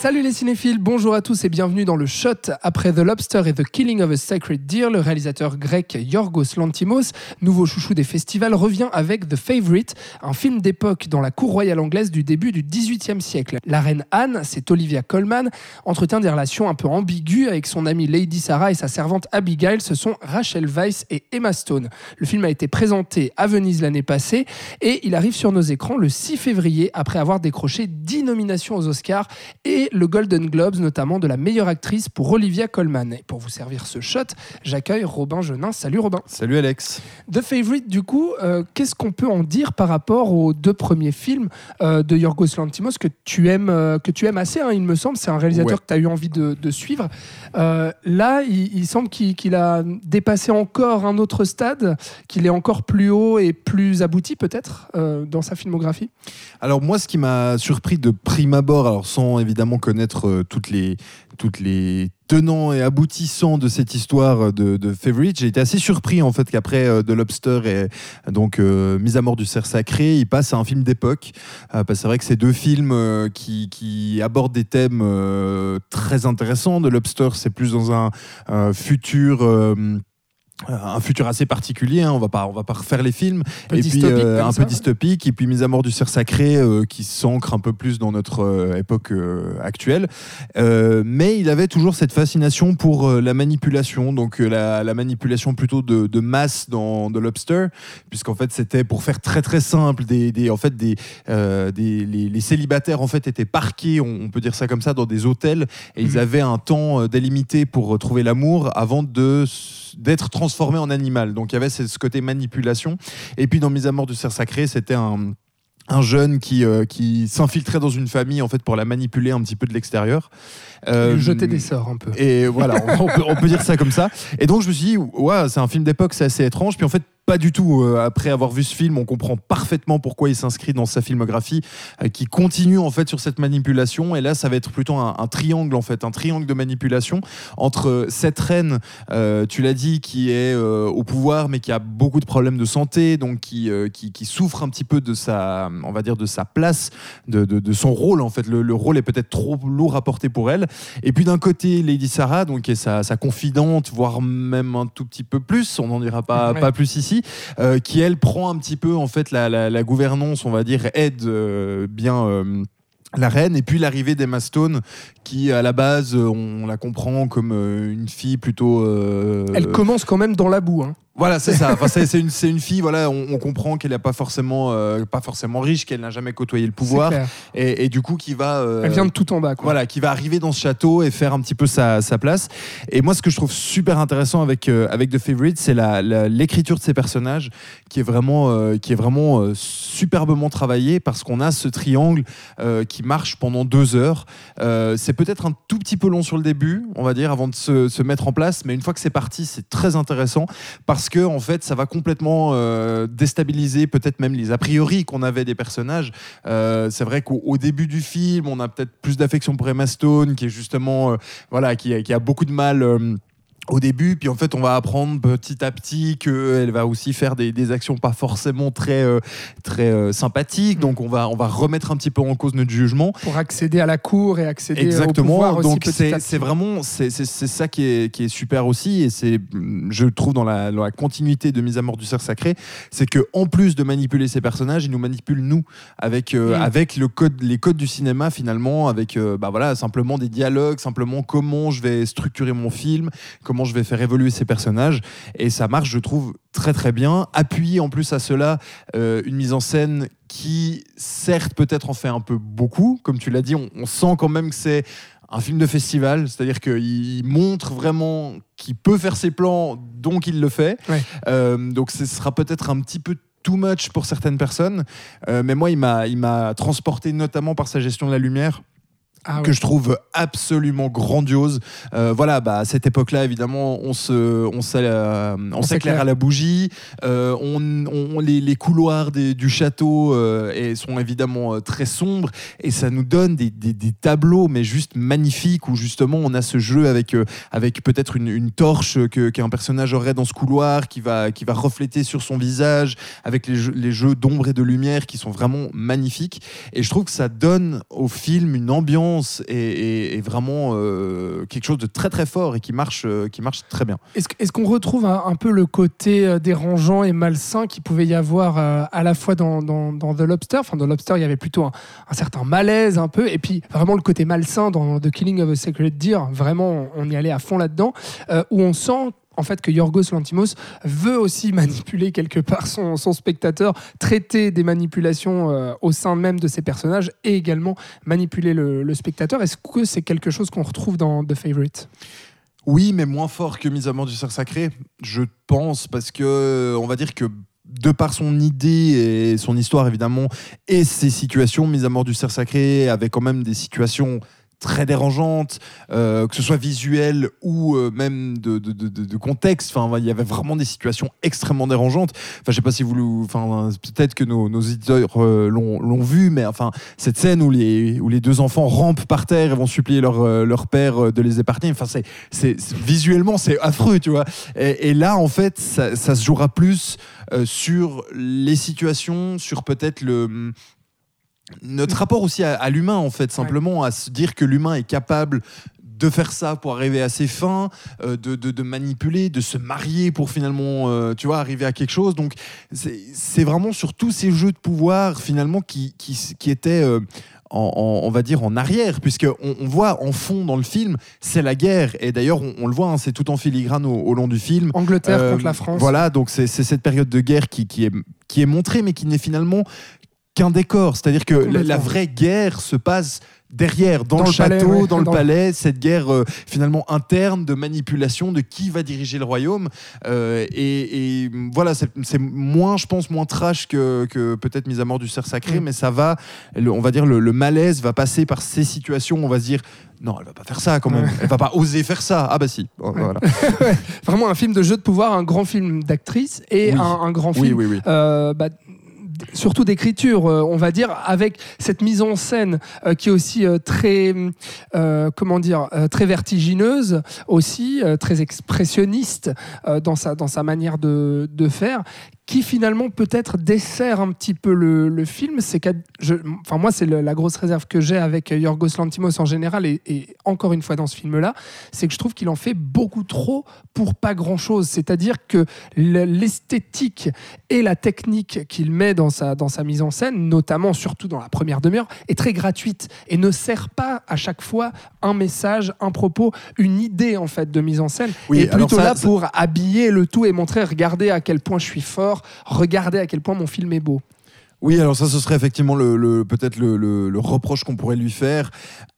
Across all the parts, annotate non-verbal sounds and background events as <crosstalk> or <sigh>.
Salut les cinéphiles, bonjour à tous et bienvenue dans le Shot. Après The Lobster et The Killing of a Sacred Deer, le réalisateur grec Yorgos Lantimos, nouveau chouchou des festivals, revient avec The Favourite, un film d'époque dans la cour royale anglaise du début du XVIIIe siècle. La reine Anne, c'est Olivia Colman, entretient des relations un peu ambiguës avec son amie Lady Sarah et sa servante Abigail, ce sont Rachel Weisz et Emma Stone. Le film a été présenté à Venise l'année passée et il arrive sur nos écrans le 6 février après avoir décroché 10 nominations aux Oscars et le Golden Globes, notamment de la meilleure actrice pour Olivia Colman. Et pour vous servir ce shot, j'accueille Robin Genin. Salut Robin. Salut Alex. The Favorite, du coup, euh, qu'est-ce qu'on peut en dire par rapport aux deux premiers films euh, de Yorgos Lantimos que tu aimes, euh, que tu aimes assez, hein, il me semble. C'est un réalisateur Ouais. que tu as eu envie de, de suivre. Là, il, il semble qu'il a dépassé encore un autre stade, qu'il est encore plus haut et plus abouti peut-être dans sa filmographie. Alors moi, ce qui m'a surpris de prime abord, alors sans évidemment connaître euh, toutes les toutes les tenants et aboutissants de cette histoire de, de Favorite, j'ai été assez surpris en fait qu'après euh, The Lobster et donc euh, Mise à mort du cerf sacré, il passe à un film d'époque. Parce c'est vrai que c'est deux films qui, abordent des thèmes très intéressants. The Lobster, c'est plus dans un futur. Euh, un futur assez particulier, hein, on va pas on va pas refaire les films. Peu et puis euh, un ça. peu dystopique. Et puis mise à mort du cerf sacré euh, qui s'ancre un peu plus dans notre euh, époque actuelle. Mais il avait toujours cette fascination pour la manipulation. Donc la, la manipulation plutôt de, de masse dans The Lobster puisqu'en fait c'était pour faire très très simple. Des, des en fait des, des les, les célibataires en fait étaient parqués on, on peut dire ça comme ça dans des hôtels. Et ils Mhm. avaient un temps délimité pour trouver l'amour avant de d'être transformés en animal donc il y avait ce ce côté manipulation et puis dans Mise à mort du cerf sacré, c'était un un jeune qui, euh, qui s'infiltrait dans une famille en fait pour la manipuler un petit peu de l'extérieur. Euh, jeter des sorts un peu. Et voilà, on, on peut, on peut dire ça comme ça. Et donc je me suis dit, ouais, c'est un film d'époque, c'est assez étrange. Puis en fait, pas du tout. Euh, après avoir vu ce film, on comprend parfaitement pourquoi il s'inscrit dans sa filmographie, euh, qui continue en fait sur cette manipulation. Et là, ça va être plutôt un, un triangle en fait, un triangle de manipulation entre cette reine, euh, tu l'as dit, qui est euh, au pouvoir, mais qui a beaucoup de problèmes de santé, donc qui, euh, qui, qui souffre un petit peu de sa, on va dire, de sa place, de, de, de son rôle en fait. Le, le rôle est peut-être trop lourd à porter pour elle. Et puis d'un côté, Lady Sarah, donc qui est sa, sa confidente, voire même un tout petit peu plus, on n'en dira pas, Ouais. pas plus ici, euh, qui elle prend un petit peu en fait la, gouvernance, on va dire, aide euh, bien. euh, la reine et puis l'arrivée d'Emma Stone qui à la base on la comprend comme une fille plutôt Elle commence quand même dans la boue. hein. Voilà, c'est ça. Enfin, c'est une, une fille. Voilà, on, on comprend qu'elle n'est pas forcément, euh, pas forcément riche, qu'elle n'a jamais côtoyé le pouvoir, et, et du coup qui va. euh, Elle vient de tout en bas. Quoi. voilà, qui va arriver dans ce château et faire un petit peu sa, sa place. Et moi, ce que je trouve super intéressant avec, euh, avec The Favorite, c'est la- la- l'écriture de ces personnages qui est vraiment, qui est vraiment superbement travaillée parce qu'on a ce triangle qui marche pendant deux heures. C'est peut-être un petit peu long sur le début, on va dire, avant de se, mettre en place, mais une fois que c'est parti, c'est très intéressant parce que en fait, ça va complètement euh, déstabiliser peut-être même les a priori qu'on avait des personnages. Euh, c'est vrai qu'au au début du film, on a peut-être plus d'affection pour Emma Stone, qui est justement, euh, voilà, qui a beaucoup de mal. Euh, au début, puis en fait, on va apprendre petit à petit qu'elle va aussi faire des, des actions pas forcément très, euh, très euh, sympathiques. Donc, on va, on va remettre un petit peu en cause notre jugement. Pour accéder à la cour et accéder au Exactement. pouvoir aussi Donc c'est vraiment c'est c'est- c'est ça qui est qui est super aussi et c'est je trouve dans la, dans la continuité de mise à mort du cerf sacré, c'est que en plus de manipuler ces personnages, ils nous manipulent nous avec euh, Mm. avec le code les codes du cinéma finalement avec euh, bah voilà simplement des dialogues, simplement comment je vais structurer mon film, comment je vais faire évoluer ces personnages et ça marche je trouve très très bien. Appuyé en plus à cela euh, une mise en scène qui certes peut-être en fait un peu beaucoup, comme tu l'as dit, on, on sent quand même que c'est un film de festival, c'est-à-dire qu'il montre vraiment qu'il peut faire ses plans, donc il le fait. Ouais. Euh, donc ce sera peut-être un petit peu too much pour certaines personnes, Euh, mais moi il m'a il m'a transporté notamment par sa gestion de la lumière. Ah que je trouve absolument grandiose. Euh, voilà, bah, à cette époque-là, évidemment, on se, on euh, s'éclaire à la bougie. Euh, on, on- les, les couloirs des- du château et sont évidemment très sombres et ça nous donne des, des- des tableaux, mais juste magnifiques où justement on a ce jeu avec, avec peut-être une, une torche qu'un personnage aurait dans ce couloir qui va, qui va refléter sur son visage avec les jeux, les jeux d'ombre et de lumière qui sont vraiment magnifiques. Et je trouve que ça donne au film une ambiance et vraiment euh, quelque chose de très très fort et qui marche, euh, qui marche très bien. Est-ce est-ce qu'on retrouve un, peu le côté euh, dérangeant et malsain qu'il pouvait y avoir à la fois dans, dans- dans The Lobster? Enfin, dans Lobster, il y avait plutôt un, un certain malaise un peu, et puis vraiment le côté malsain dans The Killing of a Sacred Deer. Vraiment, on y allait à fond là-dedans, où on sent en fait que Yorgos Lantimos veut aussi <laughs> manipuler quelque part son, spectateur, traiter des manipulations euh, au sein même de ses personnages et également manipuler le, le spectateur. Est-ce que c'est quelque chose qu'on retrouve dans The Favorite? Oui, mais moins fort que Mise à mort du cerf sacré, je pense, parce que on va dire que de par son idée et son histoire évidemment et ses situations, Mise à mort du cerf sacré avait quand même des situations très dérangeantes, euh, que ce soit visuel ou euh, même de, de- de- de- contexte. Enfin, il y avait vraiment des situations extrêmement dérangeantes. Enfin, je sais pas si vous, enfin, peut-être que nos, nos auditeurs euh, l'ont vu, mais enfin, cette scène où les, où les deux enfants rampent par terre et vont supplier leur, euh, leur père euh, de les épargner. Enfin, c'est, c'est, visuellement, c'est affreux, tu vois. Et, et là, en fait, ça, ça se jouera plus euh, sur les situations, sur peut-être le notre rapport aussi à, à l'humain, en fait, simplement à se dire que l'humain est capable de faire ça pour arriver à ses fins, euh, de, de- de manipuler, de se marier pour finalement, euh, tu vois, arriver à quelque chose. Donc, c'est vraiment sur tous ces jeux de pouvoir, finalement, qui, qui, qui étaient... euh, en, en- on va dire en arrière, puisque on, on voit en fond dans le film, c'est la guerre. Et d'ailleurs, on, on le voit, hein, c'est tout en filigrane au, au long du film. Angleterre Euh, contre la France. Voilà, donc c'est c'est cette période de guerre qui, qui, est, qui est montrée, mais qui n'est finalement qu'un décor. C'est-à-dire que la, vraie guerre se passe derrière, dans, Dans le, palais, château, ouais. dans le Dans- palais, cette guerre euh, finalement interne de manipulation de qui va diriger le royaume. Euh, et, et voilà, c'est moins, je pense, moins trash que, que peut-être mise à mort du cerf sacré, Mm. mais ça va, le- on va dire, le, le malaise va passer par ces situations. On va se dire, non, elle va pas faire ça quand même. Ouais. Elle va pas oser faire ça. Ah bah si. Voilà. <laughs> Vraiment un film de jeu de pouvoir, un grand film d'actrice et Oui. un, un grand film oui, oui. euh, bah, surtout d'écriture, euh, on va dire, avec cette mise en scène euh, qui est aussi euh, très, comment dire, très vertigineuse, aussi très expressionniste dans sa manière de faire, qui finalement peut-être dessert un petit peu le, le film. C'est enfin moi c'est la grosse réserve que j'ai avec Yorgos Lantimos en général et, et encore une fois dans ce film-là, c'est que je trouve qu'il en fait beaucoup trop pour pas grand-chose. C'est-à-dire que le- l'esthétique et la technique qu'il met dans sa, dans sa mise en scène, notamment surtout dans la première demi-heure, est très gratuite et ne sert pas à chaque fois un message, un propos, une idée en fait de mise en scène. Oui, et plutôt ça- là ça- pour habiller le tout et montrer, regardez à quel point je suis fort, regardez à quel point mon film est beau. Oui, alors ça, ce serait effectivement le, le- peut-être le, le- le reproche qu'on pourrait lui faire.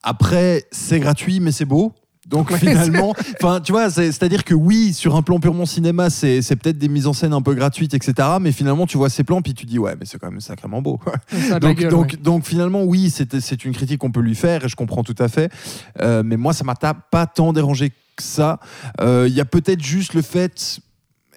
Après, c'est gratuit, mais c'est beau. Donc Ouais, <laughs> finalement, enfin, tu vois, c'est- c'est-à-dire que oui, sur un plan purement cinéma, c'est peut-être des mises en scène un peu gratuites, etc. Mais finalement, tu vois ces plans, puis tu dis ouais, mais c'est quand même sacrément beau. <laughs> Donc, gueule, donc, ouais. donc finalement, oui, c'est une critique qu'on peut lui faire et je comprends tout à fait. Euh, mais moi, ça m'a pas tant dérangé que ça. Euh, Il y a peut-être juste le fait.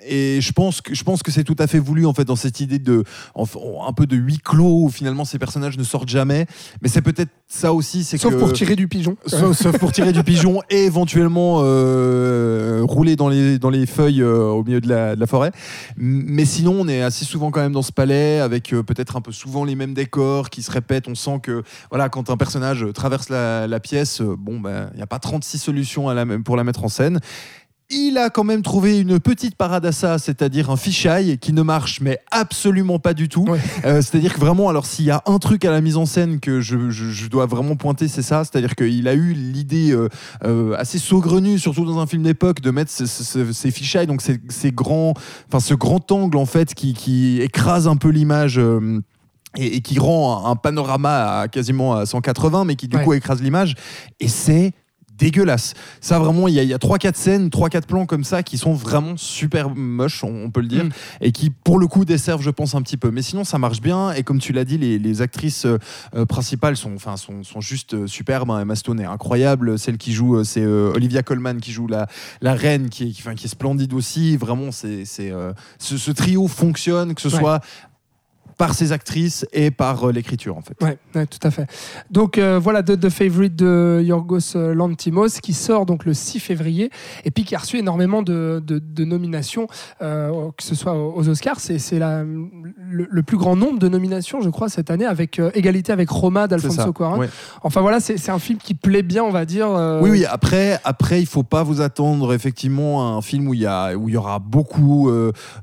Et je pense que je pense que c'est tout à fait voulu en fait dans cette idée de en- un peu de huis clos où finalement ces personnages ne sortent jamais. Mais c'est peut-être ça aussi, c'est Sauf que pour tirer du pigeon. <laughs> Sauf, sauf pour tirer du pigeon et éventuellement euh, rouler dans les, dans les feuilles euh, au milieu de la, de la forêt. Mais sinon, on est assez souvent quand même dans ce palais avec euh, peut-être un peu souvent les mêmes décors qui se répètent. On sent que voilà, quand un personnage traverse la, la pièce, bon, ben, il n'y a pas 36 solutions à la, pour la mettre en scène. Il a quand même trouvé une petite parade à ça, c'est-à-dire un fisheye qui ne marche mais absolument pas du tout. Ouais. Euh, c'est-à-dire que vraiment, alors s'il y a un truc à la mise en scène que je, je- je dois vraiment pointer, c'est ça. C'est-à-dire qu'il a eu l'idée euh, euh, assez saugrenue, surtout dans un film d'époque, de mettre ce- ce- ce- ces fisheyes, donc ces, ces grands, enfin ce grand angle en fait qui, qui écrase un peu l'image. et, qui rend un, un panorama à quasiment à 180, mais qui du Ouais. coup écrase l'image. Et c'est dégueulasse. Ça vraiment, il y a, a 3-4 scènes, 3-4 plans comme ça qui sont vraiment super moches, on, on peut le dire, Mm. et qui pour le coup desservent, je pense, un petit peu. Mais sinon, ça marche bien. Et comme tu l'as dit, les, les actrices euh, euh, principales sont, enfin, sont, sont juste euh, superbes. hein. Emma Stone est incroyable. Celle qui joue, euh, c'est Olivia Colman qui joue la, la reine, qui est, qui, est splendide aussi. Vraiment, c'est, c'est, ce, ce trio fonctionne, que ce Ouais. soit par ses actrices et par euh, l'écriture, en fait. Ouais, ouais, tout à fait. Donc euh, voilà The, The Favorite de Yorgos Lantimos qui sort donc le 6 février et puis qui a reçu énormément de, de- de nominations, euh, que ce soit aux Oscars. C'est c'est la- le, le plus grand nombre de nominations, je crois, cette année, avec euh, égalité avec Roma d'Alfonso. Cuarón. Ouais. Enfin voilà, c'est c'est un film qui plaît bien, on va dire. Oui, oui. Après, après, il faut pas vous attendre effectivement à un film où il y a, où il y aura beaucoup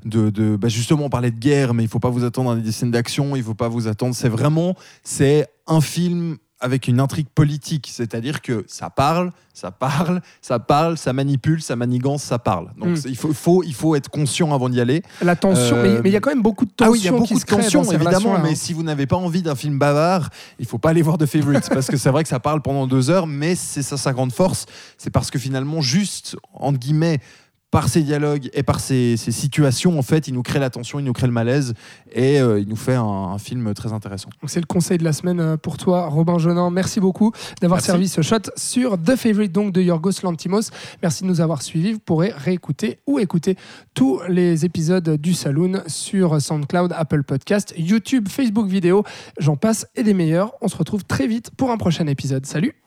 de, de bah, justement, on parlait de guerre, mais il faut pas vous attendre à des d'action. Il faut pas vous attendre. C'est vraiment, c'est un film avec une intrigue politique, c'est-à-dire que ça parle, ça parle, ça parle, ça manipule, ça manigance, ça parle. Donc Mm. c'est- il faut, faut, il faut être conscient avant d'y aller. La tension, Euh, mais il y a quand même beaucoup de tension Ah oui, il y a beaucoup de ces évidemment, relations-là, mais hein. si vous n'avez pas envie d'un film bavard, il faut pas aller voir The Favourite, parce que c'est vrai que ça parle pendant deux heures, mais c'est ça sa grande force, c'est parce que finalement, juste, entre guillemets, par ses dialogues et par ses, ses situations, en fait, il nous crée la tension, il nous crée le malaise, et euh, il nous fait un, un film très intéressant. C'est le conseil de la semaine euh, pour toi, Robin Jonin. Merci beaucoup d'avoir servi ce shot sur The Favorite donc de Yorgos Lantimos. Merci de nous avoir suivis. Vous pourrez réécouter ou écouter tous les épisodes du Saloon sur SoundCloud, Apple Podcast, YouTube, Facebook vidéo, j'en passe et des meilleurs. On se retrouve très vite pour un prochain épisode. Salut